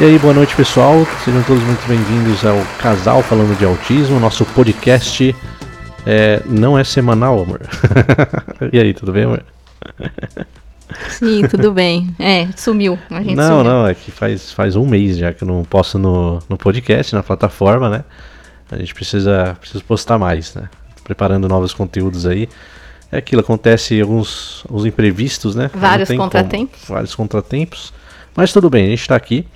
E aí, boa noite pessoal, sejam todos muito bem-vindos ao Casal Falando de Autismo, nosso podcast é, não é semanal, amor. e aí, tudo bem, amor? Sim, tudo bem. É, sumiu. A gente não, sumiu. não, é que faz, faz um mês já que eu não posto no, no podcast, na plataforma, né? A gente precisa, precisa postar mais, né? Preparando novos conteúdos aí. É aquilo, acontece alguns, alguns imprevistos, né? Vários tem como. contratempos. Vários contratempos. Mas tudo bem, a gente tá aqui.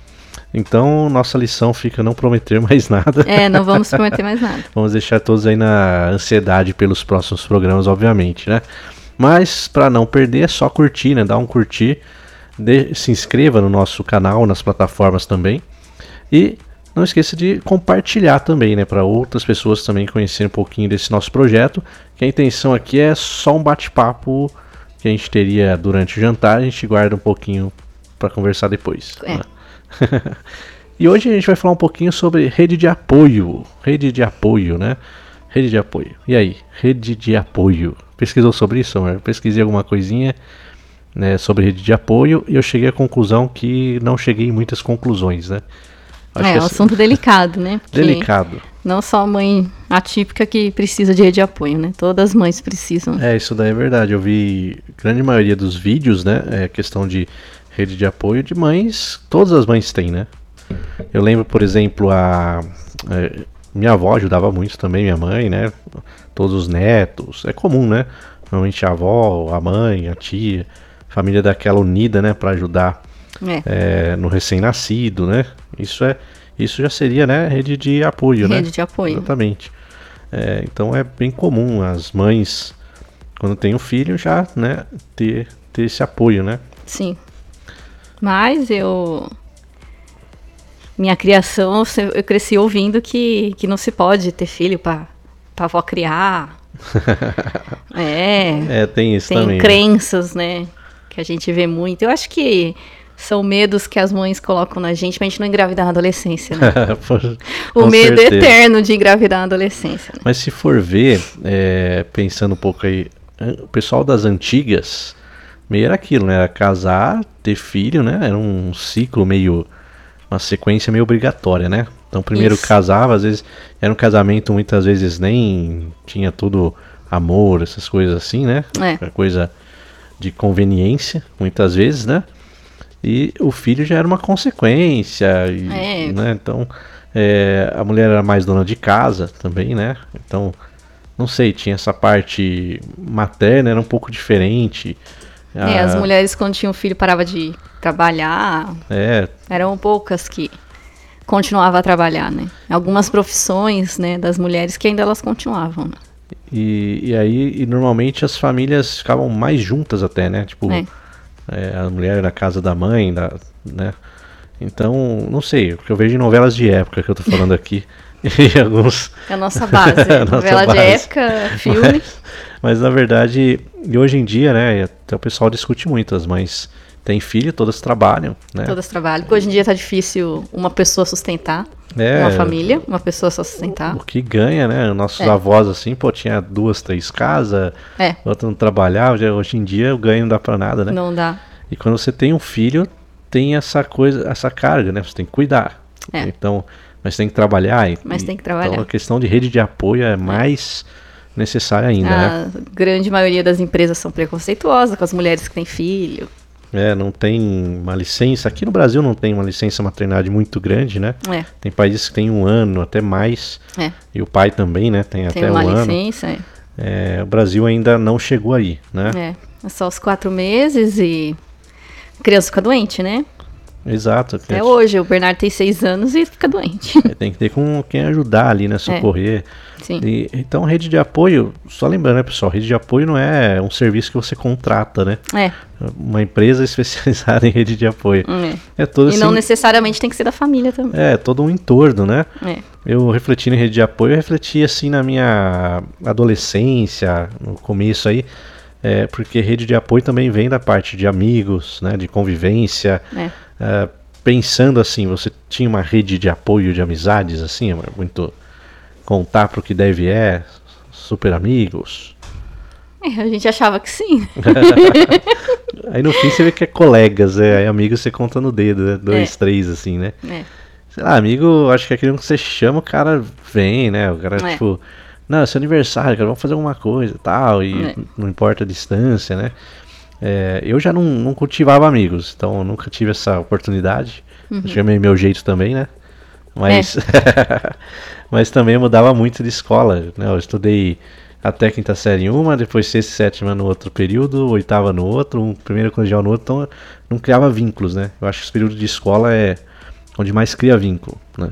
Então, nossa lição fica não prometer mais nada. É, não vamos prometer mais nada. Vamos deixar todos aí na ansiedade pelos próximos programas, obviamente, né? Mas para não perder, é só curtir, né? Dá um curtir, de- se inscreva no nosso canal, nas plataformas também. E não esqueça de compartilhar também, né? Para outras pessoas também conhecerem um pouquinho desse nosso projeto. Que a intenção aqui é só um bate-papo que a gente teria durante o jantar, a gente guarda um pouquinho para conversar depois. É. né? e hoje a gente vai falar um pouquinho sobre rede de apoio. Rede de apoio, né? Rede de apoio. E aí? Rede de apoio. Pesquisou sobre isso? Pesquisei alguma coisinha né, sobre rede de apoio e eu cheguei à conclusão que não cheguei em muitas conclusões, né? Acho é, que um assunto delicado, né? Porque delicado. Não só a mãe atípica que precisa de rede de apoio, né? Todas as mães precisam. É, isso daí é verdade. Eu vi grande maioria dos vídeos, né? É questão de rede de apoio de mães. Todas as mães têm, né? Eu lembro, por exemplo, a. é, minha avó ajudava muito também, minha mãe, né? Todos os netos. É comum, né? Normalmente a avó, a mãe, a tia, família daquela unida, né? Pra ajudar É. é, no recém-nascido, né? Isso é. Isso já seria, né? Rede de apoio, né? Rede de apoio. Exatamente. É, então é bem comum as mães, quando tem um filho, já né, ter, ter esse apoio, né? Sim. Mas eu. Minha criação, eu cresci ouvindo que, que não se pode ter filho pra, pra avó criar. é. É, tem isso Tem também. né? crenças, né? Que a gente vê muito. Eu acho que são medos que as mães colocam na gente pra gente não engravidar na adolescência, né? O medo certeza. eterno de engravidar na adolescência, né? Mas se for ver, é, pensando um pouco aí, o pessoal das antigas, meio era aquilo, né? Era casar, ter filho, né? Era um ciclo meio. Uma sequência meio obrigatória, né? Então primeiro Isso. casava, às vezes era um casamento, muitas vezes nem tinha tudo amor, essas coisas assim, né? É. Era coisa de conveniência, muitas vezes, né? E o filho já era uma consequência, e, É. né? Então é, a mulher era mais dona de casa também, né? Então não sei, tinha essa parte materna era um pouco diferente. É, as Ah, mulheres quando tinham filho paravam de trabalhar. É, Eram poucas que continuavam a trabalhar, né? Algumas profissões, né, das mulheres que ainda elas continuavam. Né? e, e aí e normalmente as famílias ficavam mais juntas até, né? Tipo, É. é, a mulher na casa da mãe, da, né? Então, não sei, o que eu vejo em novelas de época que eu tô falando aqui. e alguns. É a nossa base. É a nossa Novela base. de época, filme. Mas, mas na verdade, e hoje em dia, né? Até o pessoal discute muito, as mães têm filho, todas trabalham, né? Todas trabalham. Porque hoje em dia tá difícil uma pessoa sustentar É, uma família, uma pessoa só sustentar. O que ganha, né? Nossos É. avós, assim, pô, tinha duas, três casas, É, outra não trabalhava, hoje em dia o ganho não dá pra nada, né? não dá. E quando você tem um filho, tem essa coisa, essa carga, né? Você tem que cuidar. É. Então, mas tem que trabalhar. e- Mas tem que Então trabalhar. a questão de rede de apoio é mais necessária ainda, né? A grande maioria das empresas são preconceituosas com as mulheres que têm filho. É, não tem uma licença. Aqui no Brasil não tem uma licença maternidade muito grande, né? É, Tem países que tem um ano, até mais. é. E o pai também, né? Tem, Tem até uma um ano. licença, é. É, o Brasil ainda não chegou aí, né? É, é só os quatro meses e a criança fica doente, né? Exato. Até hoje, o Bernardo tem seis anos e fica doente. É, tem que ter com quem ajudar ali, né? Socorrer. Sim. E, então, rede de apoio, só lembrando, né, pessoal? Rede de apoio não é um serviço que você contrata, né? É, Uma empresa especializada em rede de apoio. é. É todo E não esse- necessariamente tem que ser da família também. É, todo um entorno, né? É. Eu refletindo em rede de apoio, eu refleti assim na minha adolescência, no começo aí, é, porque rede de apoio também vem da parte de amigos, né, de convivência. É. É, pensando assim, você tinha uma rede de apoio de amizades, assim, muito contar pro que deve é, super amigos. É, a gente achava que sim. Aí no fim você vê que é colegas, é, aí amigo você conta no dedo, né? Dois, É. três, assim, né? É. Sei lá, amigo, acho que é aquele que você chama, o cara vem, né? O cara, É. tipo, não, é seu aniversário, cara, vamos fazer alguma coisa e tal, e É. não importa a distância, né? É, eu já não, não cultivava amigos, então eu nunca tive essa oportunidade. Uhum. Acho que é meio meu jeito também, né? Mas, É. mas também mudava muito de escola, né? Eu estudei até quinta série em uma, depois sexta e sétima no outro período, oitava no outro, um primeiro colegial no outro, então não criava vínculos, né? Eu acho que esse período de escola é onde mais cria vínculo, né?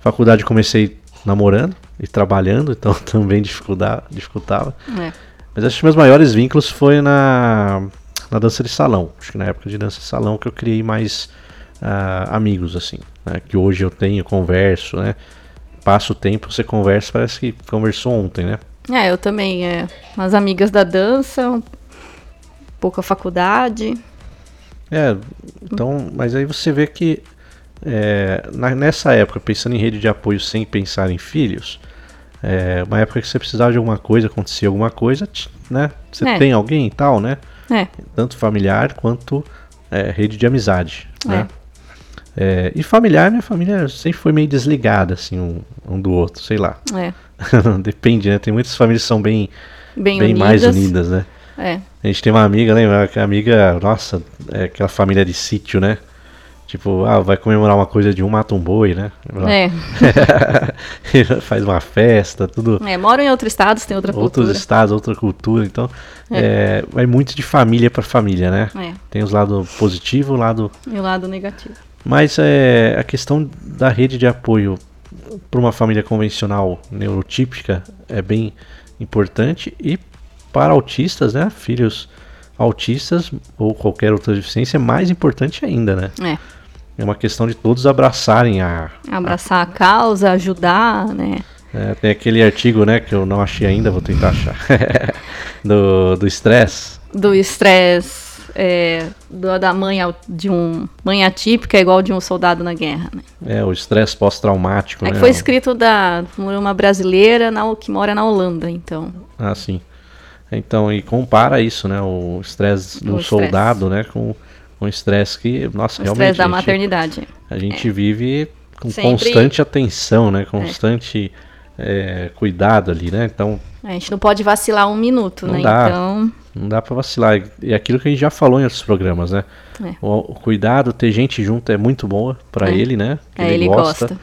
Faculdade comecei namorando e trabalhando, então também dificultava, dificultava. É. Mas acho que meus maiores vínculos foi na, na dança de salão. Acho que na época de dança de salão que eu criei mais ah, amigos, assim. né? Que hoje eu tenho, converso, né? Passa o tempo, você conversa, parece que conversou ontem, né? É, eu também. É. Umas amigas da dança, um pouco a faculdade. É, então, mas aí você vê que é, na- nessa época, pensando em rede de apoio sem pensar em filhos, é uma época que você precisava de alguma coisa, acontecia alguma coisa, né? Você É. tem alguém e tal, né? É, tanto familiar quanto é, rede de amizade. Né? É, e familiar, minha família sempre foi meio desligada, assim, um, um do outro, sei lá. é. Depende, né? Tem muitas famílias que são bem, Bem, bem unidas. mais unidas, né? É. A gente tem uma amiga, lembra? Que a amiga, nossa, é aquela família de sítio, né? Tipo, ah, vai comemorar uma coisa de um, mata um boi, né? É. Faz uma festa, tudo. é. Moram em outro estado, tem outra Outros cultura. estados, outra cultura, então é, vai muito de família para família, né? É. Tem os lados positivos, o lado E o lado negativo. Mas é, a questão da rede de apoio para uma família convencional neurotípica é bem importante e para autistas, né, filhos autistas ou qualquer outra deficiência é mais importante ainda, né? É. É uma questão de todos abraçarem a. Abraçar a causa, ajudar, né? é, tem aquele artigo, né, que eu não achei ainda, vou tentar achar, do do estresse. Do estresse é, do- da mãe de um mãe atípica é igual de um soldado na guerra, né? É, o estresse pós-traumático, É né? que foi escrito da, por uma brasileira na- que mora na Holanda, então. Ah, sim. Então, e compara isso, né? O estresse do O soldado, né? Com o estresse que, nossa, O realmente estresse da gente, maternidade. a gente vive com Sempre- constante atenção, né? Constante é, cuidado ali, né? Então, A gente não pode vacilar um minuto, Não né? dá. Então, não dá pra vacilar. E é aquilo que a gente já falou em outros programas, né? É. O, cuidado, ter gente junto é muito boa pra É. ele, né? Que é, ele gosta.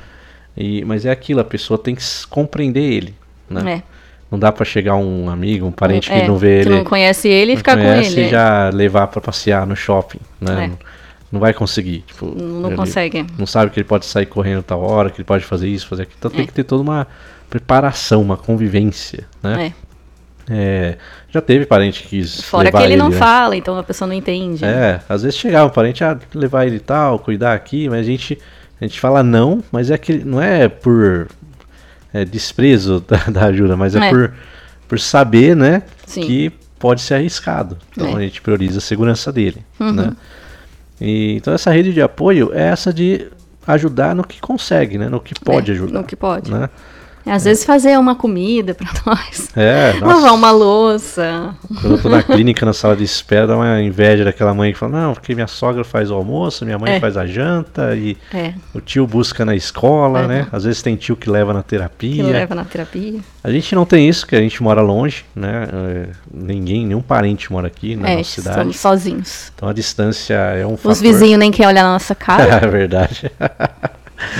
E, mas é aquilo, a pessoa tem que compreender ele, né? É. Não dá pra chegar um amigo, um parente É, que não vê que ele. não conhece ele e ficar com conhece ele. e já levar pra passear no shopping, né? É. Não, vai conseguir, tipo, Não, ele consegue. Não sabe que ele pode sair correndo tal hora, que ele pode fazer isso, fazer aquilo. Então tem É. que ter toda uma preparação, uma convivência, né? É. É, já teve parente que quis Fora que levar ele não né? fala, então a pessoa não entende. É, às vezes chegava um parente, ah, levar ele tal, cuidar aqui, mas a gente, a gente fala não, mas é que não é por é, desprezo da, da ajuda, mas é, É. por, por saber, né, Sim. que pode ser arriscado. Então É. a gente prioriza a segurança dele, Uhum. né? E, então essa rede de apoio é essa de ajudar no que consegue, né, no que pode É, ajudar. no que pode. Né? Às vezes fazer uma comida pra nós. É, Lavar uma louça. quando eu tô na clínica, na sala de espera, dá uma inveja daquela mãe que fala, não, porque minha sogra faz o almoço, minha mãe É. faz a janta e É, O tio busca na escola, Uhum. né? Às vezes tem tio que leva na que terapia. leva na terapia. A gente não tem isso, porque a gente mora longe, né? É, ninguém, nenhum parente mora aqui na é, nossa cidade. estamos sozinhos. Então a distância é um fator. Os vizinhos nem querem olhar na nossa cara. é verdade.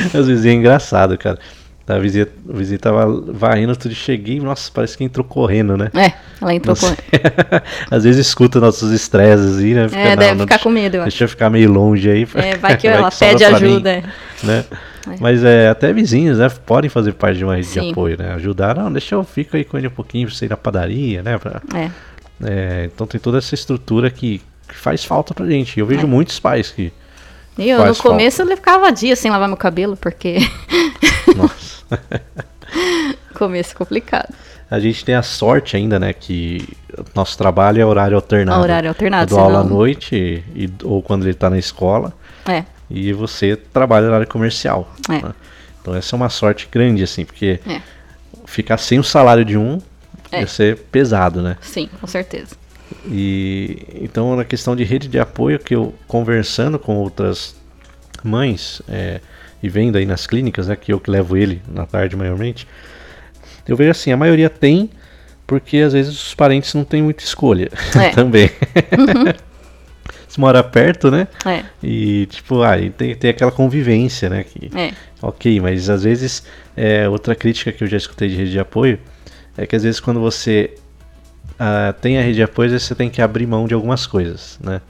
Os vizinhos é engraçado, cara. A vizinha, o vizinho tava varrendo, tudo cheguei, nossa, parece que entrou correndo, né? É, ela entrou com. Às vezes escuta nossos estresses aí, né? Fica, É, não, deve não, ficar com medo. Deixa eu ficar meio longe aí. É, vai que ela sobra pede pra mim ajuda. é. né? É. Mas é, até vizinhos, né? Podem fazer parte de uma rede de Sim. apoio, né? Ajudar, não, deixa eu fico aí com ele um pouquinho pra você ir na padaria, né? Pra- É. é, então tem toda essa estrutura que, que faz falta pra gente. Eu vejo É. muitos pais que. Eu, Faz no começo, eu ficava dias sem lavar meu cabelo, porque Nossa. começo complicado. A gente tem a sorte ainda, né? Que nosso trabalho é horário alternado. A horário alternado, Eu dou aula à noite e, ou quando ele tá na escola. É, E você trabalha horário comercial. É. né? Então essa é uma sorte grande, assim, porque é. ficar sem o salário de um É. Ia ser pesado, né? Sim, com certeza. E então na questão de rede de apoio que eu conversando com outras mães é, e vendo aí nas clínicas, né, que eu que levo ele na tarde maiormente, eu vejo assim, a maioria tem porque às vezes os parentes não têm muita escolha É. também. Se mora perto, né? É, E tipo, aí tem, tem aquela convivência, né? Que, é, Ok, mas às vezes é, outra crítica que eu já escutei de rede de apoio é que às vezes quando você ah, tem a rede de apoio, às vezes você tem que abrir mão de algumas coisas, né?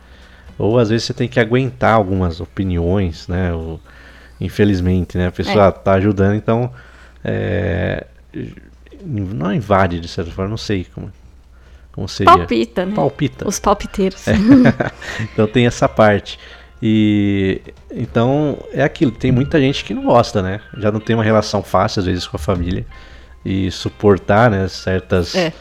Ou às vezes você tem que aguentar algumas opiniões, né? Ou, infelizmente, né? A pessoa É. tá ajudando, então é, não invade de certa forma, não sei como, como seria. palpita, né? Palpita. Os palpiteiros. Então tem essa parte. E então é aquilo, tem muita gente que não gosta, né? Já não tem uma relação fácil às vezes com a família e suportar, né, certas É.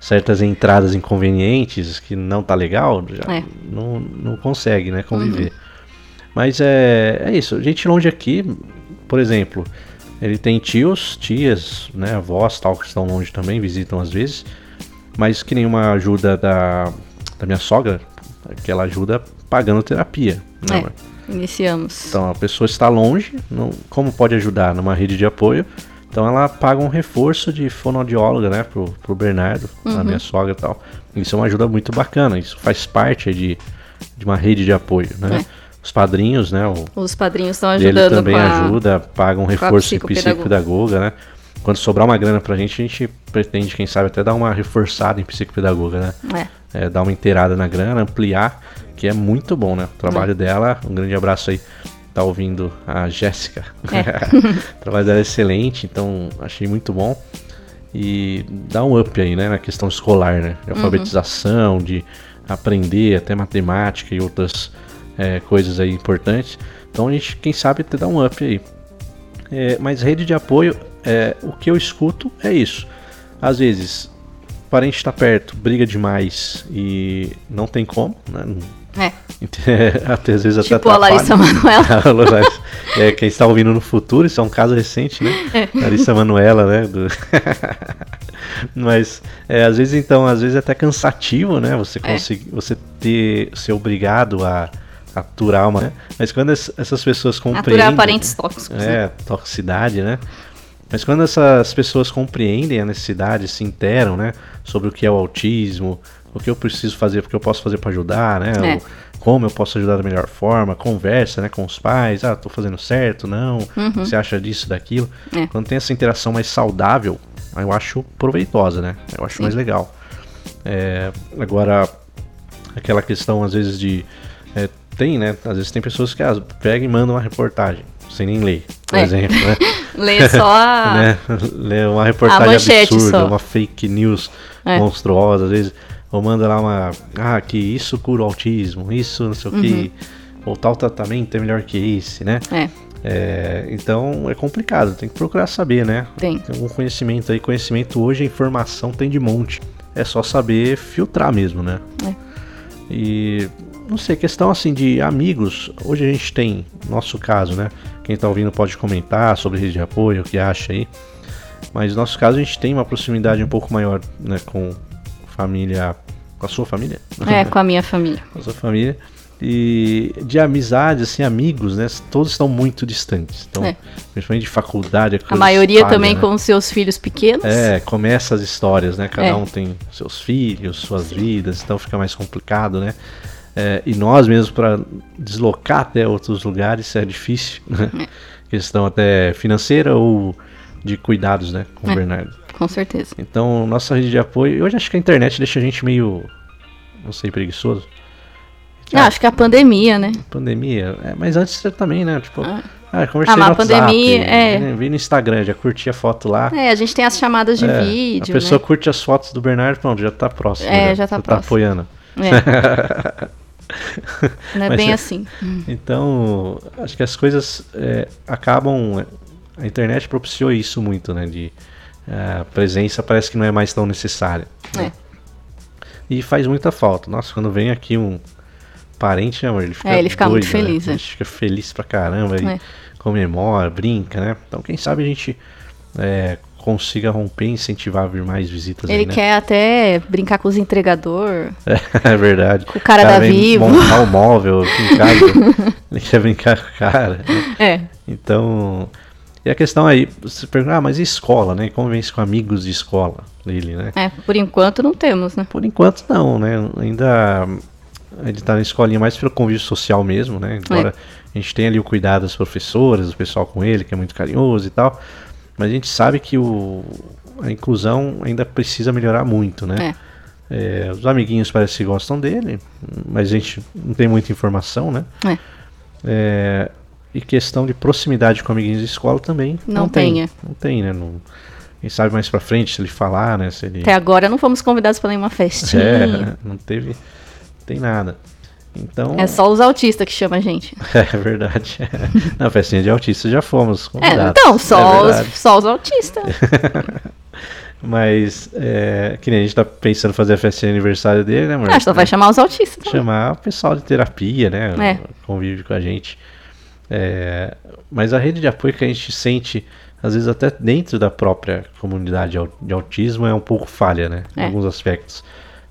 certas entradas inconvenientes que não tá legal, já É. não, não consegue, né, conviver. Mas é, é isso, gente longe aqui, por exemplo, ele tem tios, tias, né, avós, tal, que estão longe também, visitam às vezes, mas que nenhuma ajuda da, da minha sogra, que ela ajuda pagando terapia, né, É, iniciamos. então a pessoa está longe, não, como pode ajudar numa rede de apoio? Então ela paga um reforço de fonoaudióloga, né, pro, pro Bernardo, a minha sogra e tal. Isso é uma ajuda muito bacana, isso faz parte de, de uma rede de apoio, né? Os padrinhos, né, o, Os padrinhos estão ele ajudando também com a... ajuda, paga um reforço em psicopedagoga. né? Quando sobrar uma grana pra gente, a gente pretende, quem sabe, até dar uma reforçada em psicopedagoga, né? É, é, dar uma inteirada na grana, ampliar, que é muito bom, né? O É. trabalho dela, um grande abraço aí, tá ouvindo a Jéssica. É. o trabalho dela é excelente, então achei muito bom. E dá um up aí, né, na questão escolar, né? Uhum. De alfabetização, de aprender até matemática e outras é, coisas aí importantes. Então a gente, quem sabe, até dá um up aí. É, mas rede de apoio, é, o que eu escuto é isso. Às vezes, o parente está perto, briga demais e não tem como, né? é. até às vezes até Tipo a Larissa. Manoela. É, quem está ouvindo no futuro, isso é um caso recente, né? Larissa Manuela, né? do- Mas é, às vezes então, às vezes é até cansativo, né? Você É. conseguir, você ter ser obrigado a aturar uma, né? Mas quando es- essas pessoas compreendem, Aturar parentes tóxicos. né? é, toxicidade, né? Mas quando essas pessoas compreendem a necessidade, se interam, né, sobre o que é o autismo, o que eu preciso fazer, o que eu posso fazer para ajudar, né, É. o- como eu posso ajudar da melhor forma, conversa, né, com os pais, ah, tô fazendo certo, não, que você acha disso, daquilo. Uhum. É. Quando tem essa interação mais saudável, eu acho proveitosa, né, eu acho Sim. mais legal. É, agora, aquela questão às vezes de é, tem, né? Às vezes tem pessoas que ah, pegam e mandam uma reportagem sem nem ler, por É. exemplo, né? Lê só a... né? Ler uma reportagem absurda, só. uma fake news É. monstruosa, às vezes, ou manda lá uma, ah, que isso cura o autismo, isso não sei o que, ou tal tratamento é melhor que esse, né? É, É, então é complicado, tem que procurar saber, né? tem. Tem algum conhecimento aí, conhecimento hoje, a informação tem de monte. É só saber filtrar mesmo, né? É. E não sei, questão assim de amigos. Hoje a gente tem, nosso caso, né? Quem tá ouvindo pode comentar sobre rede de apoio, o que acha aí. Mas no nosso caso a gente tem uma proximidade um pouco maior, né, com família, com a sua família, É, com a minha família. com a sua família. E de amizade, assim, amigos, né? Todos estão muito distantes. Então, É. principalmente de faculdade. A maioria também né? com seus filhos pequenos. É, começa as histórias, né? Cada É. um tem seus filhos, suas vidas, então fica mais complicado, né? É, e nós mesmos para deslocar até outros lugares é difícil, né? É. Questão até financeira ou de cuidados, né? Com o É. Bernardo. Com certeza. Então, nossa rede de apoio, hoje acho que a internet deixa a gente meio, não sei, preguiçoso. Ah, acho que a pandemia, né? Pandemia, é, mas antes também, né? Tipo, Ah. ah, conversei Ah, no a pandemia, WhatsApp, é. vi- vi no Instagram, já curti a foto lá. É, a gente tem as chamadas de É, vídeo, a pessoa né? curte as fotos do Bernardo, pronto, já tá próximo. É, já tá próximo. apoiando. É. Não é Mas bem é- assim. Então, acho que as coisas é, acabam. A internet propiciou isso muito, né? De é, a presença parece que não é mais tão necessária. É. E faz muita falta. Nossa, quando vem aqui um parente, né, amor, ele fica É, ele fica muito doido, né? feliz, A é. gente fica feliz pra caramba, É. comemora, brinca, né? Então, quem sabe a gente é, consiga romper e incentivar a vir mais visitas Ele aí, né? quer até brincar com os entregador. É, verdade. Com o cara da vem Vivo. montar o móvel casa. ele quer brincar com o cara. né? É. Então, e a questão aí, você pergunta, ah, mas e escola, né? Convivência com amigos de escola dele, né? É, por enquanto não temos, né? Por enquanto não, né? Ainda ele tá na escolinha mais pelo convívio social mesmo, né? Embora a gente tenha ali o cuidado das professoras, do pessoal com ele, que é muito carinhoso e tal. Mas a gente sabe que o, a inclusão ainda precisa melhorar muito, né? É, os amiguinhos parece que gostam dele, mas a gente não tem muita informação, né? É. É, e questão de proximidade com amiguinhos de escola também Não tem. tem, é. Não tem, né? Não, quem sabe mais pra frente se ele falar, né? Se ele... Até agora não fomos convidados para nenhuma festinha. É, não teve, tem nada. Então, É só os autistas que chamam a gente. é verdade. Na festinha de autista já fomos É, convidados. então, É só, verdade. os, só os autistas. Mas, é, que nem a gente tá pensando fazer a festinha de aniversário dele, né, amor? Acho que só vai chamar os autistas. também. chamar o pessoal de terapia, né? É. Convive com a gente. É, mas a rede de apoio que a gente sente, às vezes até dentro da própria comunidade de autismo, é um pouco falha, né? Em É. alguns aspectos.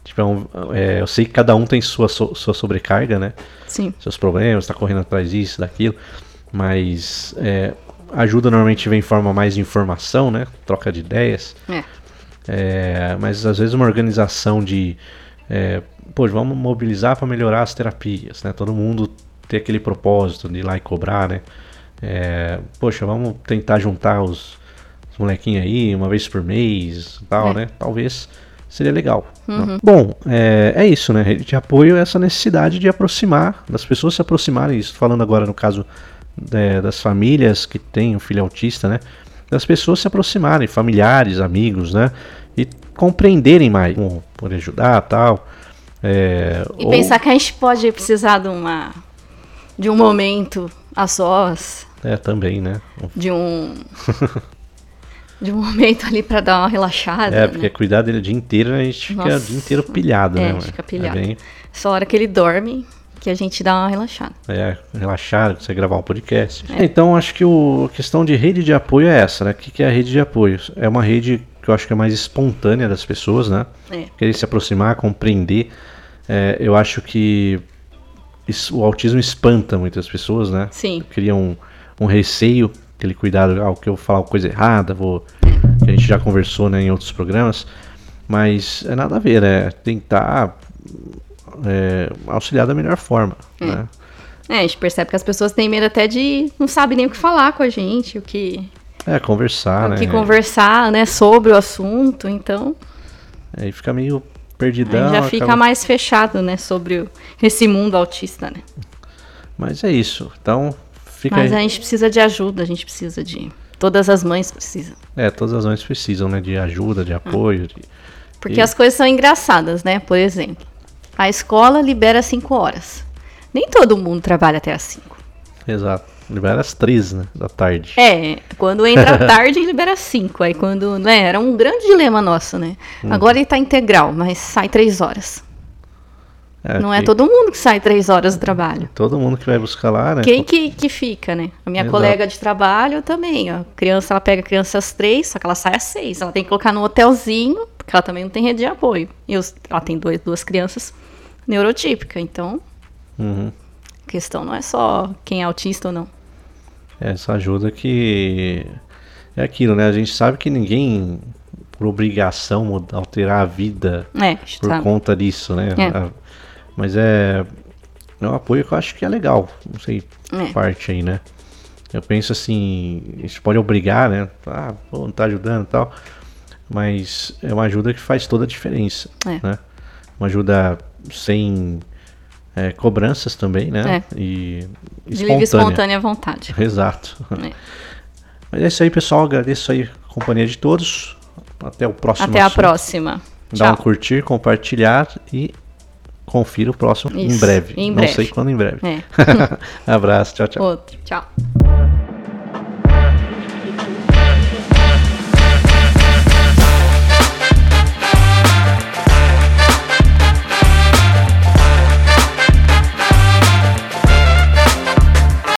Tipo, é um- é, eu sei que cada um tem sua, so- sua sobrecarga, né? Sim. Seus problemas, tá correndo atrás disso, daquilo. Mas é, ajuda normalmente vem em forma mais de informação, né? Troca de ideias. É, mas às vezes uma organização de é, pô, vamos mobilizar para melhorar as terapias, né? Todo mundo ter aquele propósito de ir lá e cobrar, né? É, poxa, vamos tentar juntar os, os molequinhos aí uma vez por mês, tal, É. né? Talvez seria legal. né? Bom, é, é isso, né? Rede de apoio é essa necessidade de aproximar, das pessoas se aproximarem. Isso falando agora no caso é, das famílias que têm um filho autista, né? Das pessoas se aproximarem, familiares, amigos, né? E compreenderem mais, como poder ajudar, tal. É, E ou- pensar que a gente pode precisar de uma de um momento a sós, É, também, né? de um de um momento ali pra dar uma relaxada. É, né? porque cuidar dele o dia inteiro, a gente fica Nossa. o dia inteiro pilhado, É, né? mano? fica pilhado. É, bem, Só a hora que ele dorme que a gente dá uma relaxada. é relaxar, você gravar um podcast. Então, acho que o, a questão de rede de apoio é essa, né? O que, que é a rede de apoio? É uma rede que eu acho que é mais espontânea das pessoas, né? É. Querer se aproximar, compreender. É, eu acho que o autismo espanta muitas pessoas, né? Sim. Cria um, um receio, aquele cuidado, ah, o que eu vou falar coisa errada, vou. Que a gente já conversou né, em outros programas. Mas é nada a ver, é tentar é, auxiliar da melhor forma. Né? É, a gente percebe que as pessoas têm medo até de não sabem nem o que falar com a gente, o que, É, conversar, o né? que conversar, né, sobre o assunto. Então, Aí fica meio perdidão. gente já fica acaba- mais fechado, né, sobre o- esse mundo autista, né? Mas é isso. Então, fica Mas aí. a gente precisa de ajuda, a gente precisa de. Todas as mães precisam. É, todas as mães precisam, né? De ajuda, de apoio. de- Porque E- as coisas são engraçadas, né? Por exemplo, a escola libera 5 horas. Nem todo mundo trabalha até as 5. Exato. Libera às três, né? Da tarde. É, quando entra tarde, libera 5. Aí quando. Né, era um grande dilema nosso, né? Hum. Agora ele tá integral, mas sai 3 horas. É, Não é que todo mundo que sai 3 horas do trabalho. Todo mundo que vai buscar lá, né? Quem que, que fica, né? A minha Exato. colega de trabalho também, ó. Criança, ela pega a criança às três, só que ela sai às seis. Ela tem que colocar no hotelzinho, porque ela também não tem rede de apoio. E ela tem dois, duas crianças neurotípicas, então Uhum. a questão não é só quem é autista ou não. Essa ajuda que. É aquilo, né? A gente sabe que ninguém, por obrigação, alterar a vida É, por sabe. conta disso, né? É. Mas é, é um apoio que eu acho que é legal. Não sei, É. parte aí, né? Eu penso assim, isso pode obrigar, né? Ah, pô, não tá ajudando e tal. Mas é uma ajuda que faz toda a diferença, É. né? Uma ajuda sem é, cobranças também, né? É. E De livre espontânea vontade. Exato. É. Mas é isso aí, pessoal. Agradeço aí a companhia de todos. Até o próximo Até a assunto. próxima. Dá um Tchau. curtir, compartilhar e confira o próximo em Isso, breve. em Não breve. sei quando em breve. É. Abraço, tchau, tchau. Outro. Tchau.